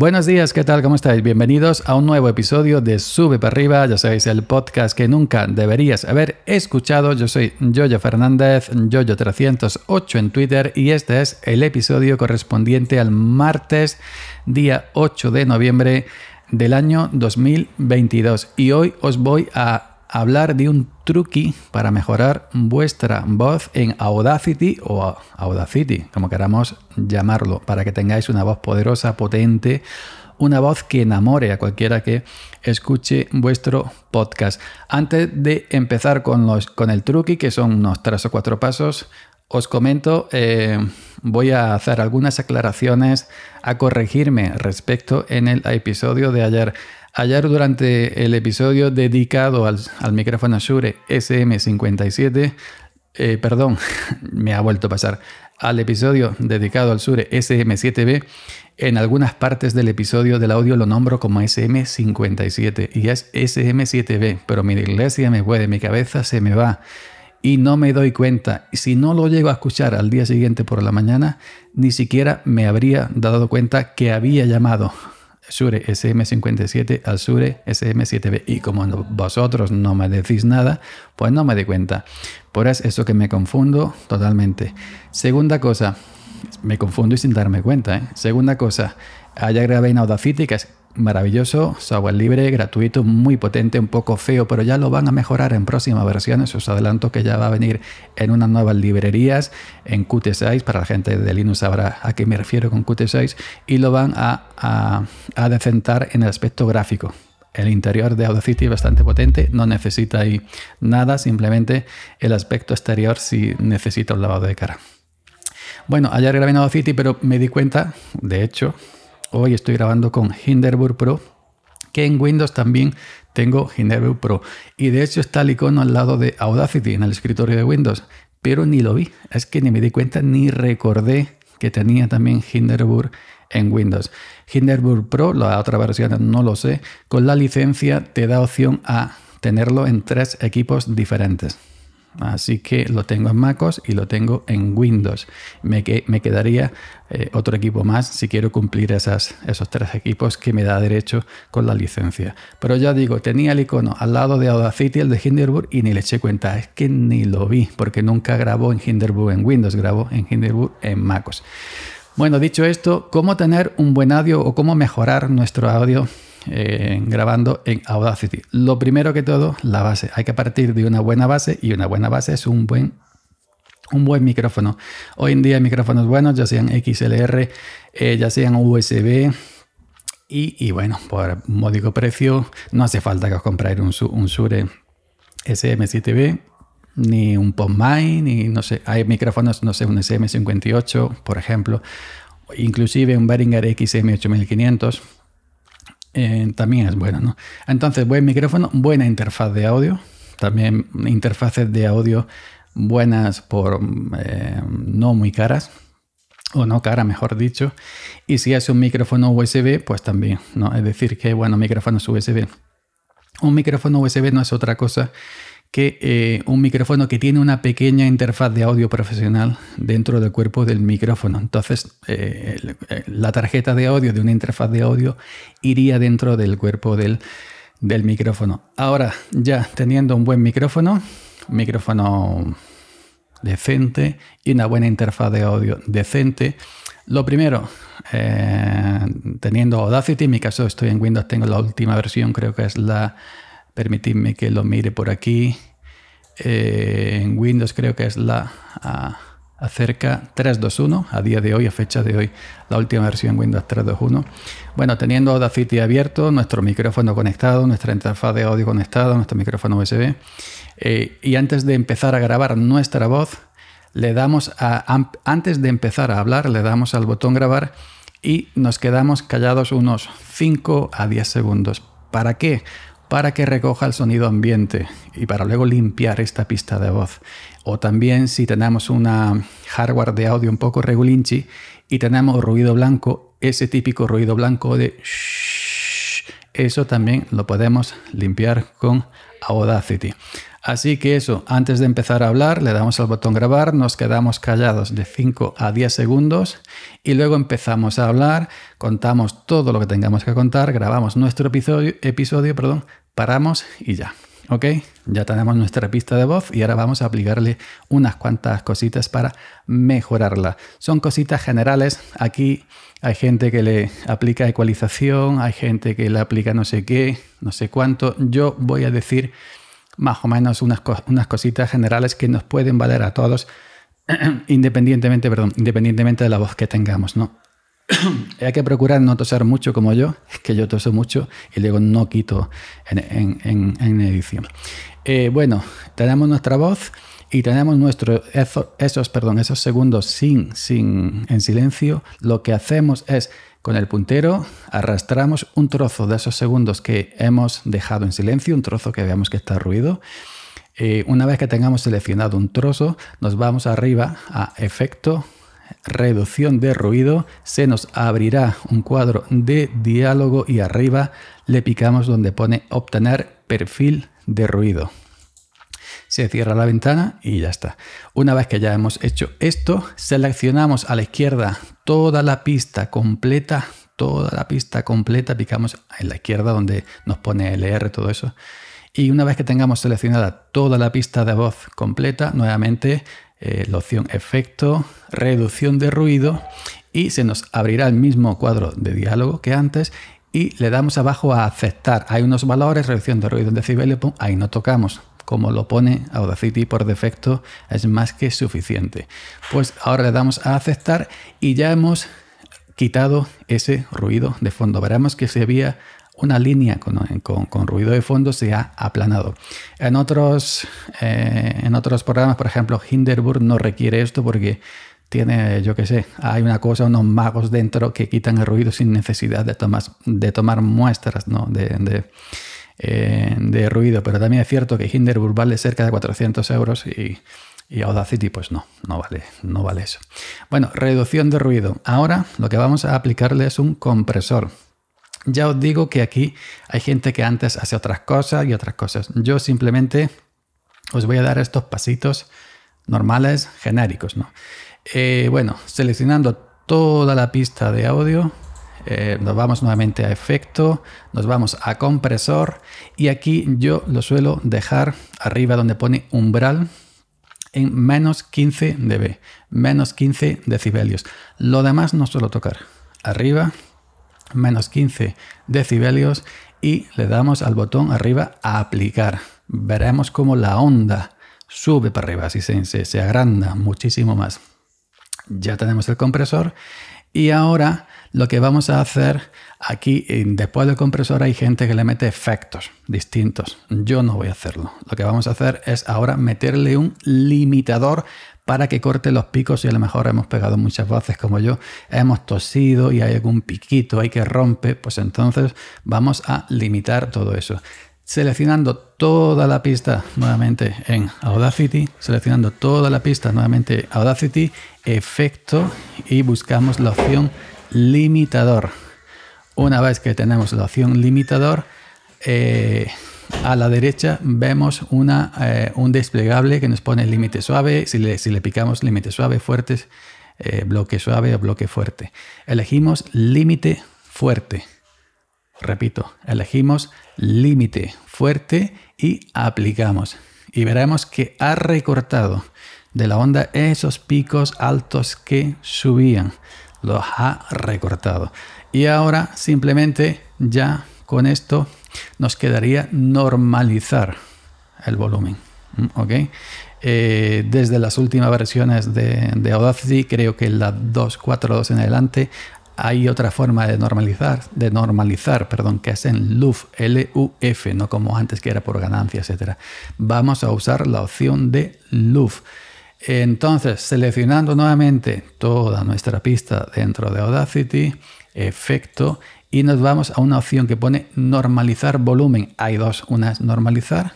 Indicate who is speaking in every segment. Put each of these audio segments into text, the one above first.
Speaker 1: Buenos días, ¿qué tal? ¿Cómo estáis? Bienvenidos a un nuevo episodio de Sube para arriba, ya sabéis, el podcast que nunca deberías haber escuchado. Yo soy Jojo Fernández, Jojo308 en Twitter y este es el episodio correspondiente al martes, día 8 de noviembre del año 2022. Y hoy os voy a hablar de un truqui para mejorar vuestra voz en Audacity o Audacity, como queramos llamarlo, para que tengáis una voz poderosa, potente, una voz que enamore a cualquiera que escuche vuestro podcast. Antes de empezar con, los, con el truqui, que son unos tres o cuatro pasos, os comento, eh, voy a hacer algunas aclaraciones a corregirme respecto en el episodio de ayer. Ayer durante el episodio dedicado al, micrófono Shure SM57, eh, perdón, me ha vuelto a pasar, al episodio dedicado al Shure SM7B, en algunas partes del episodio del audio lo nombro como SM57 y es SM7B, pero mi iglesia me puede, mi cabeza se me va y no me doy cuenta. Si no lo llego a escuchar al día siguiente por la mañana, ni siquiera me habría dado cuenta que había llamado Sure SM57 al Sure SM7B. Y como vosotros no me decís nada, pues no me di cuenta. Por eso que me confundo totalmente. Segunda cosa, me confundo y sin darme cuenta. ¿eh? Segunda cosa, allá grabé en Audacity, que es maravilloso, software libre, gratuito, muy potente, un poco feo, pero ya lo van a mejorar en próximas versiones. Os adelanto que ya va a venir en unas nuevas librerías, en Qt6, para la gente de Linux sabrá a qué me refiero con Qt6, y lo van a, a, a decentar en el aspecto gráfico. El interior de Audacity es bastante potente, no necesita ahí nada, simplemente el aspecto exterior si necesita un lavado de cara. Bueno, ayer grabé en Audacity, pero me di cuenta, de hecho, Hoy estoy grabando con Hinderburg Pro, que en Windows también tengo Hinderburg Pro. Y de hecho está el icono al lado de Audacity en el escritorio de Windows, pero ni lo vi. Es que ni me di cuenta ni recordé que tenía también Hinderburg en Windows. Hinderburg Pro, la otra versión no lo sé, con la licencia te da opción a tenerlo en tres equipos diferentes. Así que lo tengo en MacOS y lo tengo en Windows. Me, me quedaría eh, otro equipo más si quiero cumplir esos tres equipos que me da derecho con la licencia. Pero ya digo, tenía el icono al lado de Audacity, el de Hinderburg, y ni le eché cuenta. Es que ni lo vi, porque nunca grabó en Hinderburg en Windows, grabó en Hinderburg en MacOS. Bueno, dicho esto, ¿cómo tener un buen audio o cómo mejorar nuestro audio grabando en Audacity. Lo primero que todo, la base. Hay que partir de una buena base y una buena base es un buen, un buen micrófono. Hoy en día hay micrófonos buenos, ya sean XLR, eh, ya sean USB. Y, bueno, por módico precio, no hace falta que os compráis un, un Shure SM7B, ni un PodMic, ni no sé, hay micrófonos, no sé, un SM58, por ejemplo, inclusive un Behringer XM8500 eh, también es bueno, ¿no? Entonces, buen micrófono, buena interfaz de audio, también interfaces de audio buenas por eh, no muy caras, o no cara, mejor dicho. Y si es un micrófono USB, pues también, ¿no? Es decir, que, bueno, micrófonos USB. Un micrófono USB no es otra cosa que eh, un micrófono que tiene una pequeña interfaz de audio profesional dentro del cuerpo del micrófono. Entonces, eh, eh, la tarjeta de audio de una interfaz de audio iría dentro del cuerpo del, del micrófono. Ahora, ya teniendo un buen micrófono, micrófono decente y una buena interfaz de audio decente, lo primero, teniendo Audacity, en mi caso estoy en Windows, tengo la última versión, creo que es la Permitidme que lo mire por aquí. Eh, en Windows creo que es la acerca 321 a día de hoy, a fecha de hoy, la última versión Windows 321. Bueno, teniendo Audacity abierto, nuestro micrófono conectado, nuestra interfaz de audio conectada, nuestro micrófono USB. Eh, y antes de empezar a grabar nuestra voz, le damos a, antes de empezar a hablar, le damos al botón grabar y nos quedamos callados unos 5 a 10 segundos. ¿Para qué? Para que recoja el sonido ambiente y para luego limpiar esta pista de voz. O también si tenemos una hardware de audio un poco regulinchi y tenemos ruido blanco, ese típico ruido blanco de shh, eso también lo podemos limpiar con Audacity. Así que eso, antes de empezar a hablar, le damos al botón grabar, nos quedamos callados de 5 a 10 segundos y luego empezamos a hablar, contamos todo lo que tengamos que contar, grabamos nuestro episodio, episodio perdón, paramos y ya. ¿Ok? Ya tenemos nuestra pista de voz y ahora vamos a aplicarle unas cuantas cositas para mejorarla. Son cositas generales. Aquí hay gente que le aplica ecualización, hay gente que le aplica no sé qué, no sé cuánto. Yo voy a decir más o menos unas, unas cositas generales que nos pueden valer a todos, independientemente, perdón, independientemente de la voz que tengamos, ¿no? Hay que procurar no toser mucho como yo, que yo toso mucho y luego no quito en, en, edición. Eh, bueno, tenemos nuestra voz y tenemos nuestros esos, perdón, esos segundos sin, sin, en silencio. Lo que hacemos es con el puntero arrastramos un trozo de esos segundos que hemos dejado en silencio, un trozo que veamos que está ruido. Eh, una vez que tengamos seleccionado un trozo, nos vamos arriba a efecto, reducción de ruido, se nos abrirá un cuadro de diálogo y arriba le picamos donde pone obtener perfil de ruido se cierra la ventana y ya está. Una vez que ya hemos hecho esto, seleccionamos a la izquierda toda la pista completa, toda la pista completa, picamos en la izquierda donde nos pone LR, todo eso. Y una vez que tengamos seleccionada toda la pista de voz completa, nuevamente eh, la opción efecto, reducción de ruido y se nos abrirá el mismo cuadro de diálogo que antes y le damos abajo a aceptar. Hay unos valores, reducción de ruido en decibelios, ahí no tocamos como lo pone Audacity por defecto, es más que suficiente. Pues ahora le damos a aceptar y ya hemos quitado ese ruido de fondo. Veremos que si había una línea con, ruido de fondo se ha aplanado. En otros, eh, en otros programas, por ejemplo, Hinderburg no requiere esto porque tiene, yo qué sé, hay una cosa, unos magos dentro que quitan el ruido sin necesidad de tomar, de tomar muestras ¿no? de, eh, de ruido, pero también es cierto que Hinderburg vale cerca de 400 euros y, Audacity pues no, no vale, no vale eso. Bueno, reducción de ruido. Ahora lo que vamos a aplicarle es un compresor. Ya os digo que aquí hay gente que antes hace otras cosas y otras cosas. Yo simplemente os voy a dar estos pasitos normales, genéricos. ¿no? Eh, bueno, seleccionando toda la pista de audio, eh, nos vamos nuevamente a efecto, nos vamos a compresor y aquí yo lo suelo dejar arriba donde pone umbral en menos 15 dB, menos 15 decibelios. Lo demás no suelo tocar. Arriba, menos 15 decibelios y le damos al botón arriba a aplicar. Veremos cómo la onda sube para arriba, así se, se agranda muchísimo más. Ya tenemos el compresor y ahora lo que vamos a hacer aquí, después del compresor hay gente que le mete efectos distintos. Yo no voy a hacerlo. Lo que vamos a hacer es ahora meterle un limitador para que corte los picos y a lo mejor hemos pegado muchas voces como yo, hemos tosido y hay algún piquito ahí que rompe, pues entonces vamos a limitar todo eso. Seleccionando toda la pista nuevamente en Audacity, seleccionando toda la pista nuevamente Audacity, efecto y buscamos la opción limitador. Una vez que tenemos la opción limitador, eh, a la derecha vemos una, eh, un desplegable que nos pone límite suave. Si le, si le picamos límite suave, fuerte, eh, bloque suave o bloque fuerte. Elegimos límite fuerte. Repito, elegimos límite fuerte y aplicamos. Y veremos que ha recortado de la onda esos picos altos que subían los ha recortado. Y ahora simplemente ya con esto nos quedaría normalizar el volumen. ¿ok? Eh, desde las últimas versiones de, Audacity, creo que la 2.4.2 en adelante, hay otra forma de normalizar, de normalizar, perdón, que es en LUF, L-U-F, no como antes que era por ganancia, etc. Vamos a usar la opción de LUF. Entonces, seleccionando nuevamente toda nuestra pista dentro de Audacity, efecto, y nos vamos a una opción que pone normalizar volumen. Hay dos, una es normalizar,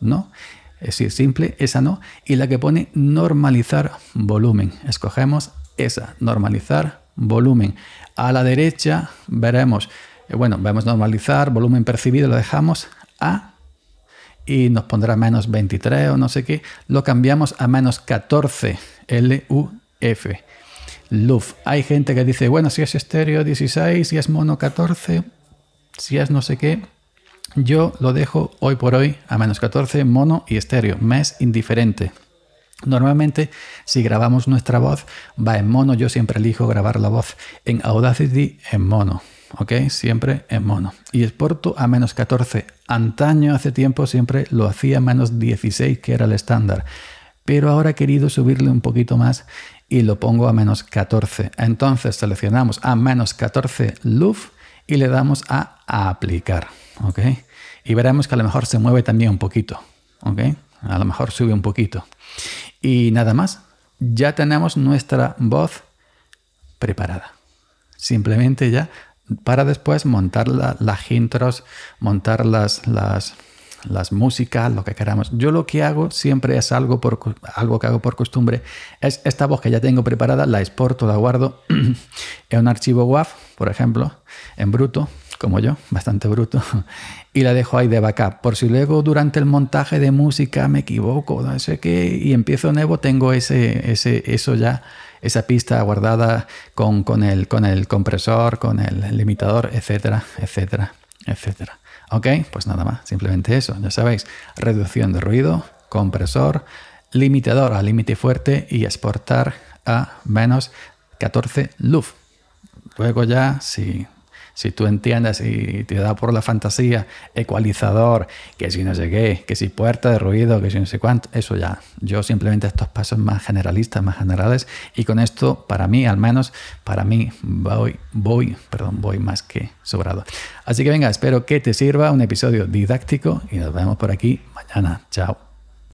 Speaker 1: ¿no? Es decir, simple, esa no, y la que pone normalizar volumen. Escogemos esa, normalizar volumen. A la derecha veremos, eh, bueno, vemos normalizar, volumen percibido, lo dejamos a y nos pondrá menos 23 o no sé qué, lo cambiamos a menos 14, L-U-F. Luf. Hay gente que dice, bueno, si es estéreo 16, si es mono 14, si es no sé qué. Yo lo dejo hoy por hoy a menos 14 mono y estéreo. Me es indiferente. Normalmente, si grabamos nuestra voz, va en mono. Yo siempre elijo grabar la voz en Audacity en mono. ¿Ok? Siempre en mono. Y exporto a menos 14. Antaño, hace tiempo, siempre lo hacía a menos 16, que era el estándar. Pero ahora he querido subirle un poquito más y lo pongo a menos 14. Entonces seleccionamos a menos 14 luf y le damos a, aplicar. ¿Ok? Y veremos que a lo mejor se mueve también un poquito. ¿Ok? A lo mejor sube un poquito. Y nada más. Ya tenemos nuestra voz preparada. Simplemente ya para después montar las intros, montar las, las, las músicas, lo que queramos. Yo lo que hago siempre es algo, por, algo que hago por costumbre, es esta voz que ya tengo preparada, la exporto, la guardo en un archivo WAV, por ejemplo, en bruto, como yo, bastante bruto, y la dejo ahí de backup. Por si luego durante el montaje de música me equivoco, no sé qué, y empiezo nuevo, tengo ese, ese, eso ya, esa pista guardada con, con, el, con el compresor, con el limitador, etcétera, etcétera, etcétera. Ok, pues nada más, simplemente eso, ya sabéis, reducción de ruido, compresor, limitador a límite fuerte y exportar a menos 14 luf. Luego ya, si si tú entiendes y te da por la fantasía, ecualizador, que si no sé qué, que si puerta de ruido, que si no sé cuánto, eso ya. Yo simplemente estos pasos más generalistas, más generales, y con esto, para mí, al menos, para mí, voy, voy, perdón, voy más que sobrado. Así que venga, espero que te sirva un episodio didáctico y nos vemos por aquí mañana. Chao.